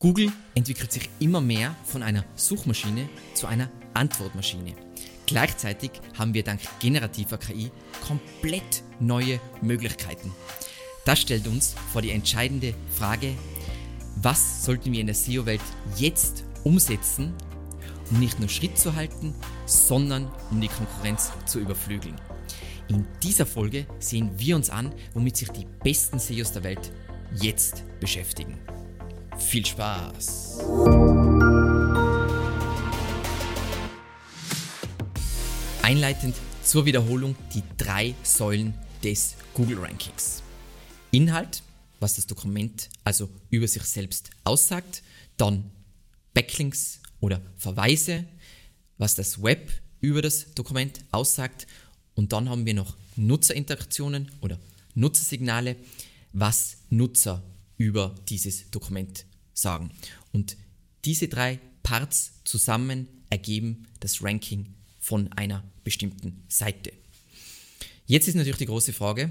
Google entwickelt sich immer mehr von einer Suchmaschine zu einer Antwortmaschine. Gleichzeitig haben wir dank generativer KI komplett neue Möglichkeiten. Das stellt uns vor die entscheidende Frage, was sollten wir in der SEO-Welt jetzt umsetzen, um nicht nur Schritt zu halten, sondern um die Konkurrenz zu überflügeln. In dieser Folge sehen wir uns an, womit sich die besten SEOs der Welt jetzt beschäftigen. Viel Spaß! Einleitend zur Wiederholung die drei Säulen des Google Rankings. Inhalt, was das Dokument also über sich selbst aussagt, dann Backlinks oder Verweise, was das Web über das Dokument aussagt und dann haben wir noch Nutzerinteraktionen oder Nutzersignale, was Nutzer über dieses Dokument sagen. Und diese drei Parts zusammen ergeben das Ranking von einer bestimmten Seite. Jetzt ist natürlich die große Frage,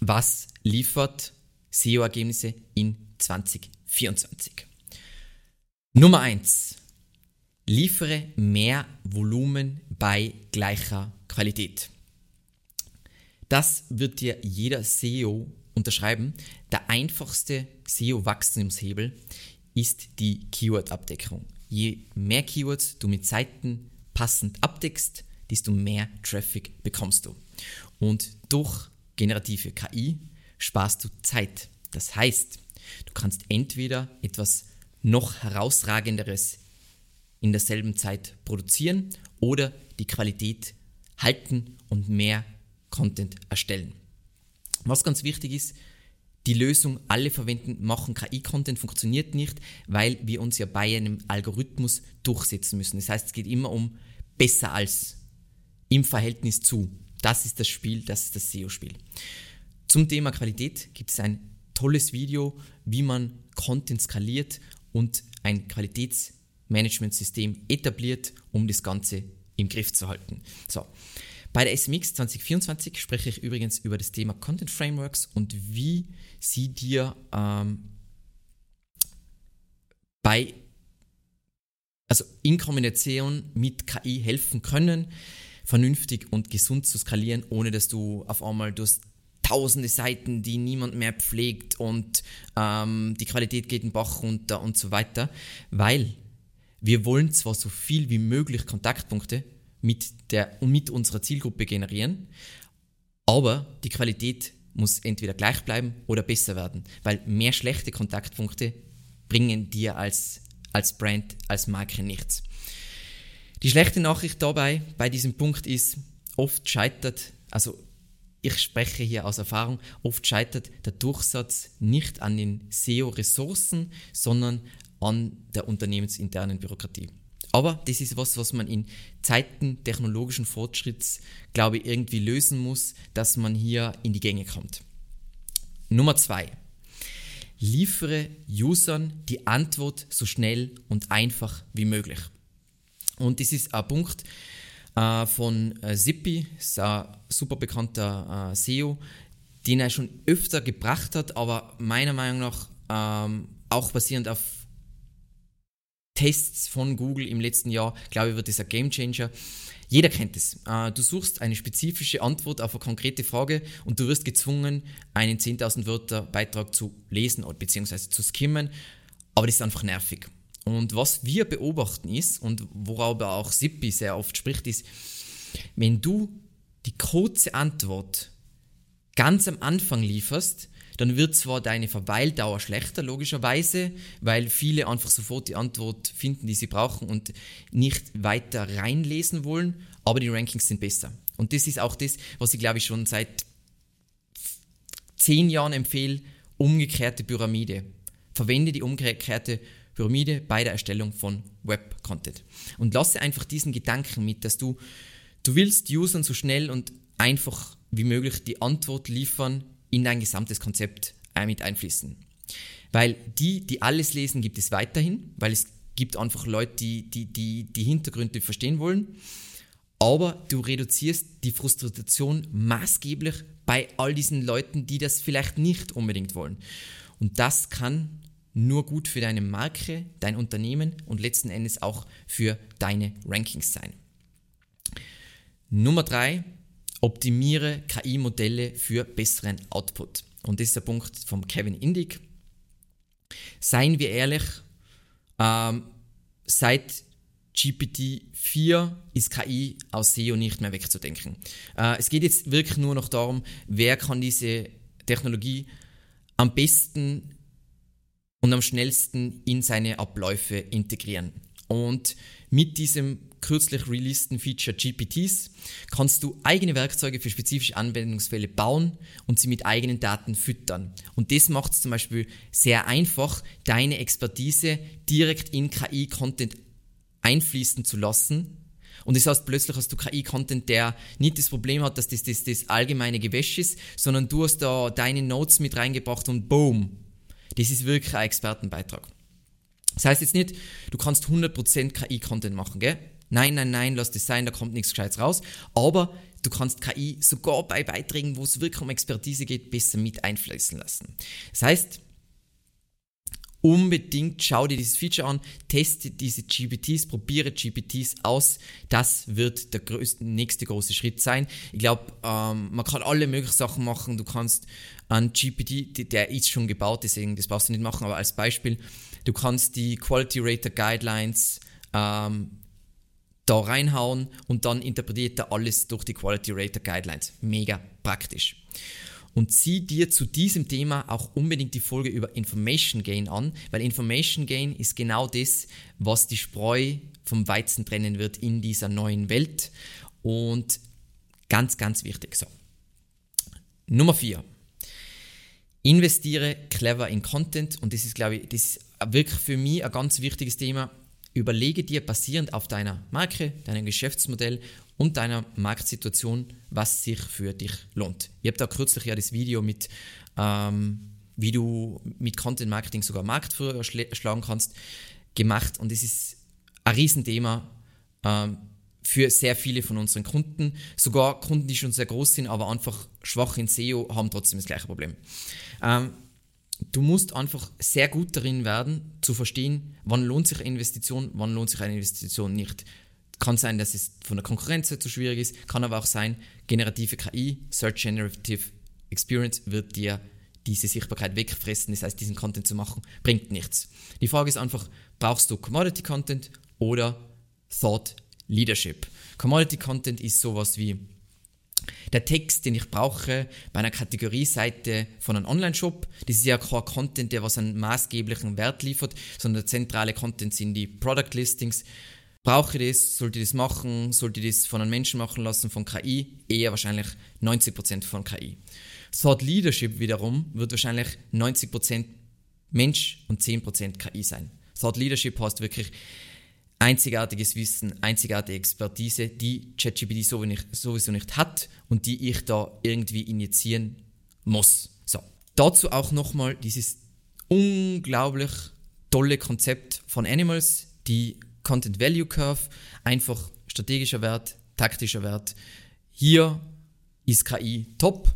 was liefert SEO-Ergebnisse in 2024? Nummer 1. Liefere mehr Volumen bei gleicher Qualität. Das wird dir jeder SEO unterschreiben. Der einfachste SEO-Wachstumshebel ist die Keyword-Abdeckung. Je mehr Keywords du mit Seiten passend abdeckst, desto mehr Traffic bekommst du. Und durch generative KI sparst du Zeit. Das heißt, du kannst entweder etwas noch herausragenderes in derselben Zeit produzieren oder die Qualität halten und mehr Content erstellen. Was ganz wichtig ist, die Lösung alle verwenden, machen KI-Content funktioniert nicht, weil wir uns ja bei einem Algorithmus durchsetzen müssen. Das heißt, es geht immer um besser als im Verhältnis zu. Das ist das Spiel, das ist das SEO-Spiel. Zum Thema Qualität gibt es ein tolles Video, wie man Content skaliert und ein Qualitätsmanagementsystem etabliert, um das Ganze im Griff zu halten. So, bei der SMX 2024 spreche ich übrigens über das Thema Content Frameworks und wie sie dir ähm, bei, also in Kombination mit KI helfen können, vernünftig und gesund zu skalieren, ohne dass du auf einmal du hast tausende Seiten, die niemand mehr pflegt und ähm, die Qualität geht den Bach runter und so weiter, weil wir wollen zwar so viel wie möglich Kontaktpunkte, mit, der, mit unserer Zielgruppe generieren. Aber die Qualität muss entweder gleich bleiben oder besser werden, weil mehr schlechte Kontaktpunkte bringen dir als, als Brand, als Marke nichts. Die schlechte Nachricht dabei, bei diesem Punkt ist, oft scheitert, also ich spreche hier aus Erfahrung, oft scheitert der Durchsatz nicht an den SEO-Ressourcen, sondern an der unternehmensinternen Bürokratie. Aber das ist was, was man in Zeiten technologischen Fortschritts, glaube ich, irgendwie lösen muss, dass man hier in die Gänge kommt. Nummer zwei. Liefere Usern die Antwort so schnell und einfach wie möglich. Und das ist ein Punkt äh, von äh, Zippy, ist ein super bekannter äh, SEO, den er schon öfter gebracht hat, aber meiner Meinung nach ähm, auch basierend auf Tests von Google im letzten Jahr, glaube ich, wird das ein Gamechanger. Jeder kennt es. Äh, du suchst eine spezifische Antwort auf eine konkrete Frage und du wirst gezwungen, einen 10.000 Wörter Beitrag zu lesen bzw. zu skimmen. Aber das ist einfach nervig. Und was wir beobachten ist, und worauf auch Sippi sehr oft spricht, ist, wenn du die kurze Antwort ganz am Anfang lieferst, dann wird zwar deine Verweildauer schlechter, logischerweise, weil viele einfach sofort die Antwort finden, die sie brauchen und nicht weiter reinlesen wollen, aber die Rankings sind besser. Und das ist auch das, was ich glaube ich schon seit zehn Jahren empfehle, umgekehrte Pyramide. Verwende die umgekehrte Pyramide bei der Erstellung von Web-Content. Und lasse einfach diesen Gedanken mit, dass du, du willst Usern so schnell und einfach wie möglich die Antwort liefern, in dein gesamtes Konzept mit einfließen. Weil die, die alles lesen, gibt es weiterhin, weil es gibt einfach Leute, die die, die, die Hintergründe verstehen wollen. Aber du reduzierst die Frustration maßgeblich bei all diesen Leuten, die das vielleicht nicht unbedingt wollen. Und das kann nur gut für deine Marke, dein Unternehmen und letzten Endes auch für deine Rankings sein. Nummer drei, optimiere KI-Modelle für besseren Output. Und das ist der Punkt von Kevin Indig. Seien wir ehrlich, ähm, seit GPT-4 ist KI aus SEO nicht mehr wegzudenken. Äh, es geht jetzt wirklich nur noch darum, wer kann diese Technologie am besten und am schnellsten in seine Abläufe integrieren. Und mit diesem kürzlich releaseden Feature GPTs kannst du eigene Werkzeuge für spezifische Anwendungsfälle bauen und sie mit eigenen Daten füttern. Und das macht es zum Beispiel sehr einfach, deine Expertise direkt in KI-Content einfließen zu lassen. Und das heißt, plötzlich hast du KI-Content, der nicht das Problem hat, dass das, das das allgemeine Gewäsch ist, sondern du hast da deine Notes mit reingebracht und boom. Das ist wirklich ein Expertenbeitrag. Das heißt jetzt nicht, du kannst 100% KI-Content machen, gell? Nein, nein, nein, lass das sein, da kommt nichts Gescheites raus. Aber du kannst KI sogar bei Beiträgen, wo es wirklich um Expertise geht, besser mit einfließen lassen. Das heißt, unbedingt schau dir dieses Feature an, teste diese GPTs, probiere GPTs aus. Das wird der größte, nächste große Schritt sein. Ich glaube, ähm, man kann alle möglichen Sachen machen. Du kannst einen GPT, der ist schon gebaut, deswegen das brauchst du nicht machen, aber als Beispiel, du kannst die Quality Rater Guidelines ähm, da reinhauen und dann interpretiert er alles durch die Quality Rater Guidelines. Mega praktisch und zieh dir zu diesem Thema auch unbedingt die Folge über Information Gain an, weil Information Gain ist genau das, was die Spreu vom Weizen trennen wird in dieser neuen Welt und ganz, ganz wichtig. So. Nummer 4. Investiere clever in Content und das ist, glaube ich, das wirklich für mich ein ganz wichtiges Thema. Überlege dir basierend auf deiner Marke, deinem Geschäftsmodell und deiner Marktsituation, was sich für dich lohnt. Ich habe da kürzlich ja das Video mit, ähm, wie du mit Content Marketing sogar Marktführer schlagen kannst, gemacht und es ist ein Riesenthema ähm, für sehr viele von unseren Kunden. Sogar Kunden, die schon sehr groß sind, aber einfach schwach in SEO, haben trotzdem das gleiche Problem. Ähm, du musst einfach sehr gut darin werden, zu verstehen, wann lohnt sich eine Investition, wann lohnt sich eine Investition nicht. Kann sein, dass es von der Konkurrenz zu schwierig ist, kann aber auch sein, generative KI, Search Generative Experience wird dir diese Sichtbarkeit wegfressen, das heißt, diesen Content zu machen, bringt nichts. Die Frage ist einfach, brauchst du Commodity Content oder Thought Leadership? Commodity Content ist sowas wie der Text, den ich brauche bei einer Kategorieseite von einem Online-Shop, das ist ja kein Content, der was einen maßgeblichen Wert liefert, sondern der zentrale Content sind die Product Listings, Brauche ich das? Sollte ich das machen? Sollte ich das von einem Menschen machen lassen, von KI? Eher wahrscheinlich 90% von KI. Thought Leadership wiederum wird wahrscheinlich 90% Mensch und 10% KI sein. Thought Leadership heißt wirklich einzigartiges Wissen, einzigartige Expertise, die ChatGPT sowieso nicht hat und die ich da irgendwie injizieren muss. So, dazu auch nochmal dieses unglaublich tolle Konzept von Animals, die Content Value Curve, einfach strategischer Wert, taktischer Wert. Hier ist KI top,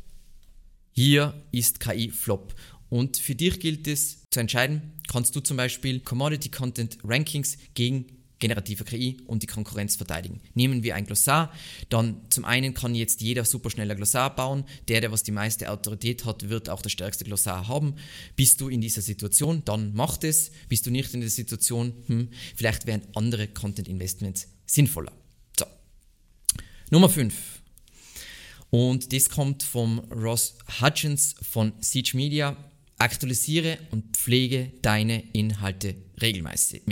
hier ist KI flop. Und für dich gilt es zu entscheiden, kannst du zum Beispiel Commodity Content Rankings gegen generative KI und die Konkurrenz verteidigen. Nehmen wir ein Glossar, dann zum einen kann jetzt jeder super schneller Glossar bauen, der, der was die meiste Autorität hat, wird auch das stärkste Glossar haben. Bist du in dieser Situation, dann mach es. Bist du nicht in der Situation, hm, vielleicht wären andere Content Investments sinnvoller. So. Nummer 5. Und das kommt vom Ross Hutchins von Siege Media. Aktualisiere und pflege deine Inhalte regelmäßig.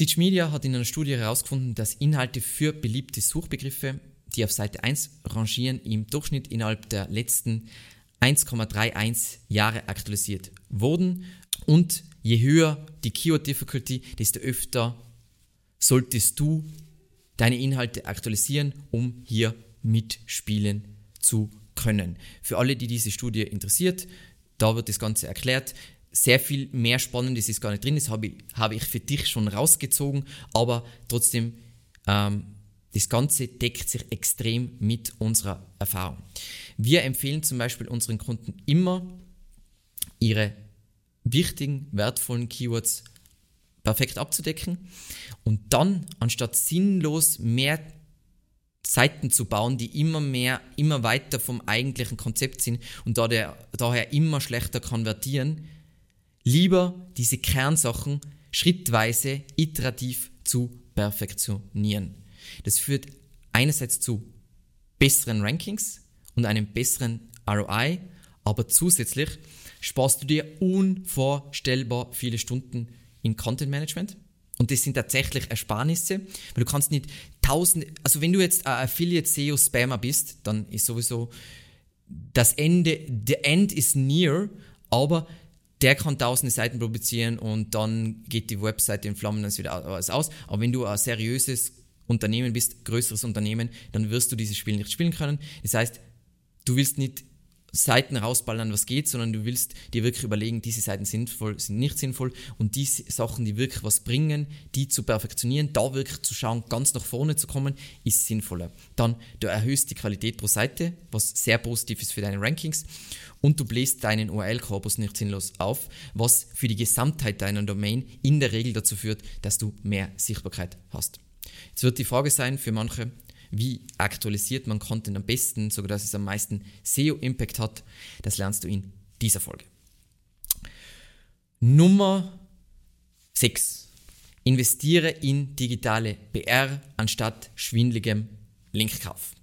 Siege Media hat in einer Studie herausgefunden, dass Inhalte für beliebte Suchbegriffe, die auf Seite 1 rangieren, im Durchschnitt innerhalb der letzten 1,31 Jahre aktualisiert wurden. Und je höher die Keyword Difficulty, desto öfter solltest du deine Inhalte aktualisieren, um hier mitspielen zu können. Für alle, die diese Studie interessiert, da wird das Ganze erklärt sehr viel mehr Spannendes ist gar nicht drin. Das habe ich, habe ich für dich schon rausgezogen, aber trotzdem, ähm, das Ganze deckt sich extrem mit unserer Erfahrung. Wir empfehlen zum Beispiel unseren Kunden immer, ihre wichtigen, wertvollen Keywords perfekt abzudecken und dann, anstatt sinnlos mehr Seiten zu bauen, die immer mehr, immer weiter vom eigentlichen Konzept sind und daher immer schlechter konvertieren, lieber diese Kernsachen schrittweise, iterativ zu perfektionieren. Das führt einerseits zu besseren Rankings und einem besseren ROI, aber zusätzlich sparst du dir unvorstellbar viele Stunden in Content Management. Und das sind tatsächlich Ersparnisse, weil du kannst nicht tausend, also wenn du jetzt ein Affiliate SEO Spammer bist, dann ist sowieso das Ende, the end is near, aber der kann tausende Seiten produzieren und dann geht die Webseite in Flammen, dann ist wieder alles aus. Aber wenn du ein seriöses Unternehmen bist, größeres Unternehmen, dann wirst du dieses Spiel nicht spielen können. Das heißt, du willst nicht Seiten rausballern, was geht, sondern du willst dir wirklich überlegen, diese Seiten sinnvoll, sind nicht sinnvoll und die Sachen, die wirklich was bringen, die zu perfektionieren, da wirklich zu schauen, ganz nach vorne zu kommen, ist sinnvoller. Dann, du erhöhst die Qualität pro Seite, was sehr positiv ist für deine Rankings und du bläst deinen URL-Korpus nicht sinnlos auf, was für die Gesamtheit deiner Domain in der Regel dazu führt, dass du mehr Sichtbarkeit hast. Jetzt wird die Frage sein für manche, wie aktualisiert man Content am besten, sodass es am meisten SEO-Impact hat, das lernst du in dieser Folge. Nummer 6. Investiere in digitale PR anstatt schwindligem Linkkauf.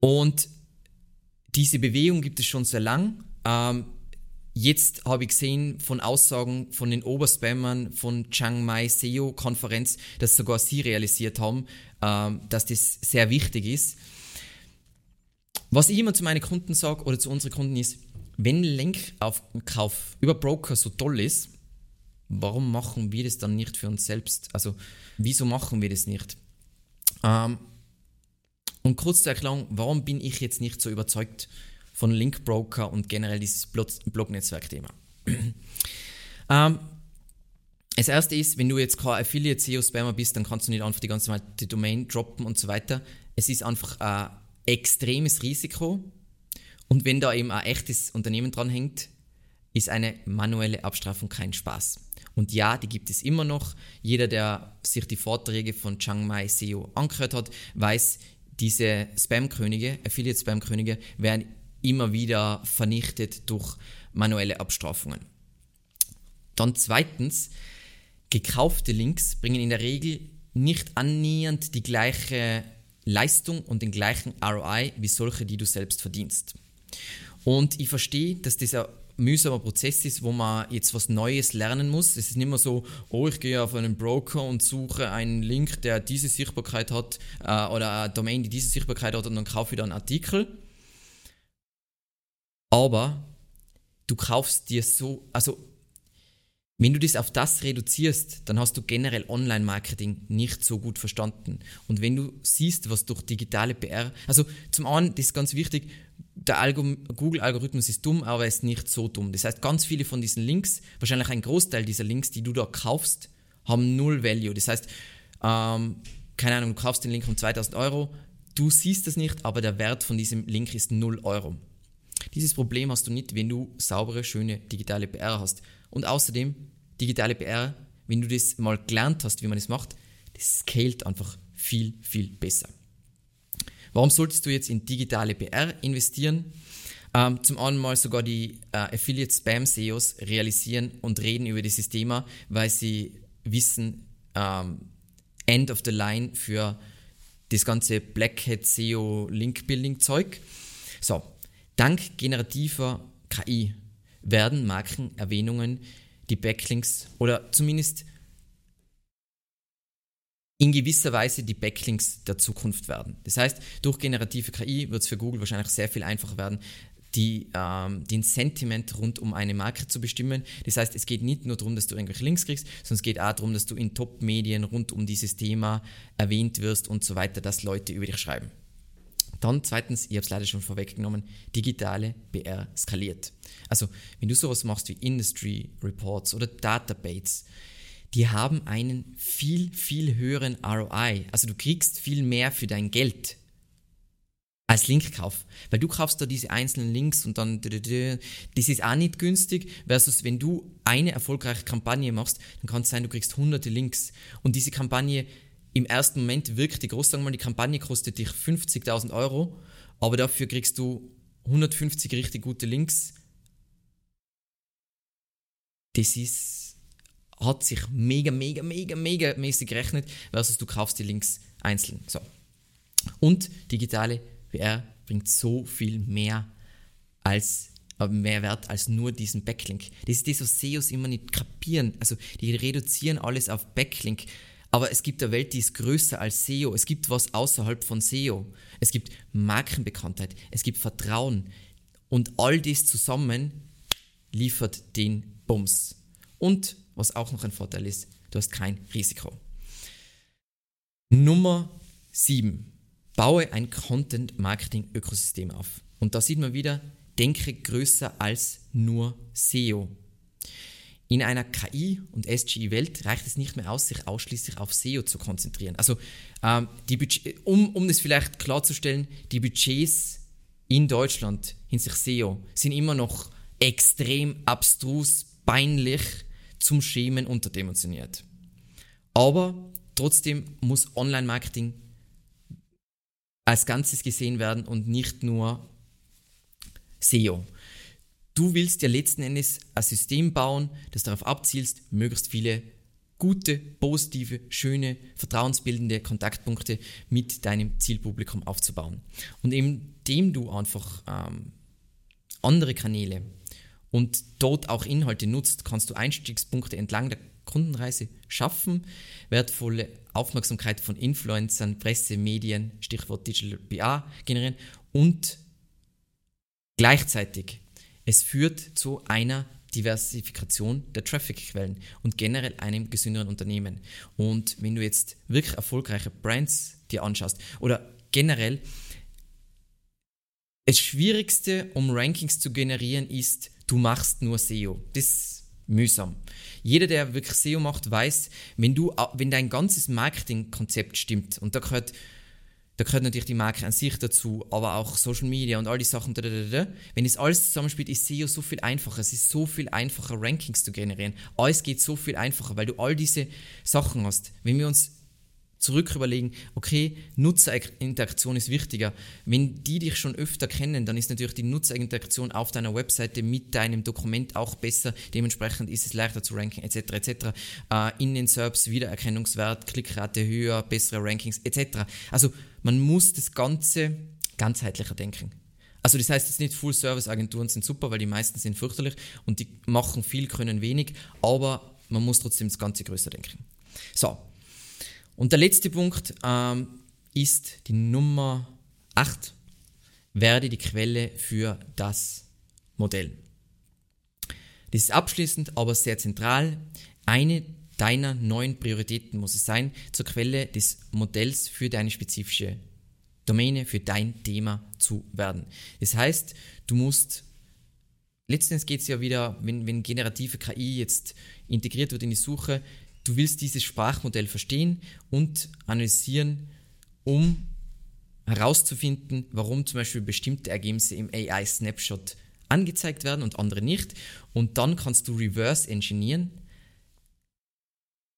Und diese Bewegung gibt es schon sehr lang. Ähm, Jetzt habe ich gesehen von Aussagen von den Oberspammern von Chiang Mai SEO Konferenz, dass sogar sie realisiert haben, ähm, dass das sehr wichtig ist. Was ich immer zu meinen Kunden sage oder zu unseren Kunden ist, wenn Linkauf über Broker so toll ist, warum machen wir das dann nicht für uns selbst? Also wieso machen wir das nicht? Ähm, und kurz zur Erklärung, warum bin ich jetzt nicht so überzeugt von Linkbroker und generell dieses Blog-Netzwerk-Thema. ähm, das erste ist, wenn du jetzt kein Affiliate SEO Spammer bist, dann kannst du nicht einfach die ganze Zeit die Domain droppen und so weiter. Es ist einfach ein extremes Risiko. Und wenn da eben ein echtes Unternehmen dran hängt, ist eine manuelle Abstrafung kein Spaß. Und ja, die gibt es immer noch. Jeder, der sich die Vorträge von Chiang Mai SEO angehört hat, weiß, diese Spam-Könige, Affiliate-Spam-Könige, werden immer wieder vernichtet durch manuelle Abstrafungen. Dann zweitens, gekaufte Links bringen in der Regel nicht annähernd die gleiche Leistung und den gleichen ROI wie solche, die du selbst verdienst. Und ich verstehe, dass dieser mühsamer Prozess ist, wo man jetzt was Neues lernen muss. Es ist nicht mehr so, oh, ich gehe auf einen Broker und suche einen Link, der diese Sichtbarkeit hat äh, oder eine Domain, die diese Sichtbarkeit hat und dann kaufe ich da einen Artikel aber du kaufst dir so, also wenn du das auf das reduzierst, dann hast du generell Online-Marketing nicht so gut verstanden. Und wenn du siehst, was durch digitale PR, also zum einen, das ist ganz wichtig, der Google-Algorithmus ist dumm, aber er ist nicht so dumm. Das heißt, ganz viele von diesen Links, wahrscheinlich ein Großteil dieser Links, die du da kaufst, haben null Value. Das heißt, ähm, keine Ahnung, du kaufst den Link um 2000 Euro, du siehst das nicht, aber der Wert von diesem Link ist 0 Euro. Dieses Problem hast du nicht, wenn du saubere, schöne digitale PR hast. Und außerdem, digitale PR, wenn du das mal gelernt hast, wie man das macht, das scaled einfach viel, viel besser. Warum solltest du jetzt in digitale PR investieren? Ähm, zum einen mal sogar die äh, Affiliate Spam SEOs realisieren und reden über dieses Thema, weil sie wissen, ähm, End of the Line für das ganze Black Hat SEO Link Building Zeug. So, Dank generativer KI werden Markenerwähnungen die Backlinks oder zumindest in gewisser Weise die Backlinks der Zukunft werden. Das heißt, durch generative KI wird es für Google wahrscheinlich sehr viel einfacher werden, die, ähm, den Sentiment rund um eine Marke zu bestimmen. Das heißt, es geht nicht nur darum, dass du irgendwelche Links kriegst, sondern es geht auch darum, dass du in Top-Medien rund um dieses Thema erwähnt wirst und so weiter, dass Leute über dich schreiben. Dann zweitens, ich habe es leider schon vorweggenommen, digitale PR skaliert. Also wenn du sowas machst wie Industry Reports oder Databates, die haben einen viel, viel höheren ROI. Also du kriegst viel mehr für dein Geld. als Linkkauf. Weil du kaufst da diese einzelnen Links und dann, das ist auch nicht günstig, versus wenn du eine erfolgreiche Kampagne machst, dann kann es sein, du kriegst hunderte Links und diese Kampagne im ersten Moment wirkt die groß, sagen wir mal, die Kampagne kostet dich 50.000 Euro, aber dafür kriegst du 150 richtig gute Links. Das ist, hat sich mega, mega, mega, mega mäßig gerechnet, versus du kaufst die Links einzeln. So. Und digitale PR bringt so viel mehr als äh, mehr Wert als nur diesen Backlink. Das ist das, was SEOs immer nicht kapieren. Also die reduzieren alles auf Backlink. Aber es gibt eine Welt, die ist größer als SEO. Es gibt was außerhalb von SEO. Es gibt Markenbekanntheit. Es gibt Vertrauen. Und all das zusammen liefert den Bums. Und was auch noch ein Vorteil ist, du hast kein Risiko. Nummer 7 baue ein Content-Marketing-Ökosystem auf. Und da sieht man wieder, denke größer als nur SEO. In einer KI- und SGI-Welt reicht es nicht mehr aus, sich ausschließlich auf SEO zu konzentrieren. Also, ähm, die um, um das vielleicht klarzustellen, die Budgets in Deutschland hinsichtlich SEO sind immer noch extrem abstrus, peinlich, zum Schämen unterdimensioniert. Aber trotzdem muss Online-Marketing als Ganzes gesehen werden und nicht nur SEO. Du willst ja letzten Endes ein System bauen, das darauf abzielst, möglichst viele gute, positive, schöne, vertrauensbildende Kontaktpunkte mit deinem Zielpublikum aufzubauen. Und indem du einfach ähm, andere Kanäle und dort auch Inhalte nutzt, kannst du Einstiegspunkte entlang der Kundenreise schaffen, wertvolle Aufmerksamkeit von Influencern, Presse, Medien, Stichwort Digital PR generieren und gleichzeitig es führt zu einer Diversifikation der Traffic-Quellen und generell einem gesünderen Unternehmen. Und wenn du jetzt wirklich erfolgreiche Brands dir anschaust oder generell das Schwierigste, um Rankings zu generieren, ist, du machst nur SEO. Das mühsam. Jeder, der wirklich SEO macht, weiß, wenn du, wenn dein ganzes Marketingkonzept stimmt, und da gehört, da gehört natürlich die Marke an sich dazu, aber auch Social Media und all die Sachen, da, da, da, wenn es alles zusammenspielt, ist SEO so viel einfacher. Es ist so viel einfacher, Rankings zu generieren. Alles geht so viel einfacher, weil du all diese Sachen hast. Wenn wir uns zurück überlegen, okay, Nutzerinteraktion ist wichtiger. Wenn die dich schon öfter kennen, dann ist natürlich die Nutzerinteraktion auf deiner Webseite mit deinem Dokument auch besser. Dementsprechend ist es leichter zu ranken, etc. etc. Äh, in den SERPs Wiedererkennungswert, Klickrate höher, bessere Rankings, etc. Also man muss das Ganze ganzheitlicher denken. Also das heißt jetzt nicht Full-Service-Agenturen sind super, weil die meisten sind fürchterlich und die machen viel, können wenig, aber man muss trotzdem das Ganze größer denken. So, und der letzte Punkt ähm, ist die Nummer 8. Werde die Quelle für das Modell. Das ist abschließend, aber sehr zentral. Eine deiner neuen Prioritäten muss es sein, zur Quelle des Modells für deine spezifische Domäne, für dein Thema zu werden. Das heißt, du musst, letztendlich geht es ja wieder, wenn, wenn generative KI jetzt integriert wird in die Suche, du willst dieses Sprachmodell verstehen und analysieren, um herauszufinden, warum zum Beispiel bestimmte Ergebnisse im AI-Snapshot angezeigt werden und andere nicht. Und dann kannst du reverse engineeren,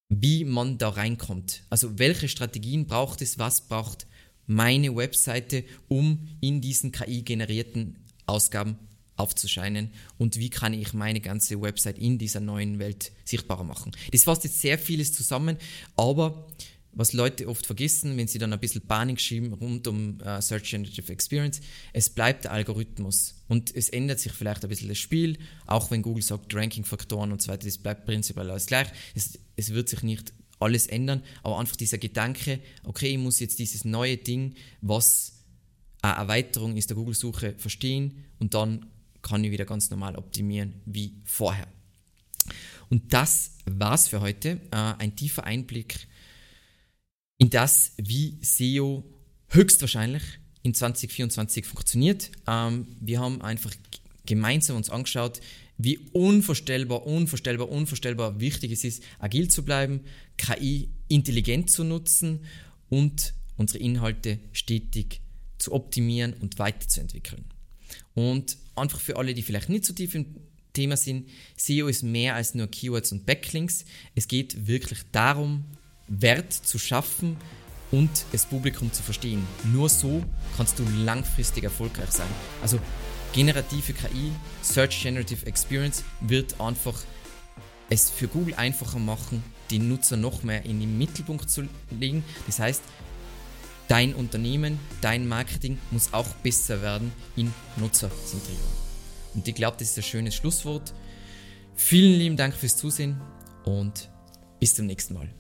wie man da reinkommt. Also welche Strategien braucht es, was braucht meine Webseite, um in diesen KI-generierten Ausgaben aufzuscheinen und wie kann ich meine ganze Website in dieser neuen Welt sichtbarer machen. Das fasst jetzt sehr vieles zusammen, aber was Leute oft vergessen, wenn sie dann ein bisschen Panik schieben rund um uh, Search Generative Experience, es bleibt der Algorithmus und es ändert sich vielleicht ein bisschen das Spiel, auch wenn Google sagt Ranking-Faktoren und so weiter, das bleibt prinzipiell alles gleich. Es, es wird sich nicht alles ändern, aber einfach dieser Gedanke, okay, ich muss jetzt dieses neue Ding, was eine Erweiterung ist der Google-Suche, verstehen und dann kann ich wieder ganz normal optimieren wie vorher. Und das war's für heute. Äh, ein tiefer Einblick in das, wie SEO höchstwahrscheinlich in 2024 funktioniert. Ähm, wir haben einfach gemeinsam uns angeschaut, wie unvorstellbar, unvorstellbar, unvorstellbar wichtig es ist, agil zu bleiben, KI intelligent zu nutzen und unsere Inhalte stetig zu optimieren und weiterzuentwickeln. Und einfach für alle, die vielleicht nicht so tief im Thema sind, SEO ist mehr als nur Keywords und Backlinks. Es geht wirklich darum, Wert zu schaffen und das Publikum zu verstehen. Nur so kannst du langfristig erfolgreich sein. Also generative KI, Search Generative Experience wird einfach es für Google einfacher machen, die Nutzer noch mehr in den Mittelpunkt zu legen. Das heißt, dein Unternehmen, dein Marketing muss auch besser werden in Nutzerzentrierung. Und ich glaube, das ist ein schönes Schlusswort. Vielen lieben Dank fürs Zusehen und bis zum nächsten Mal.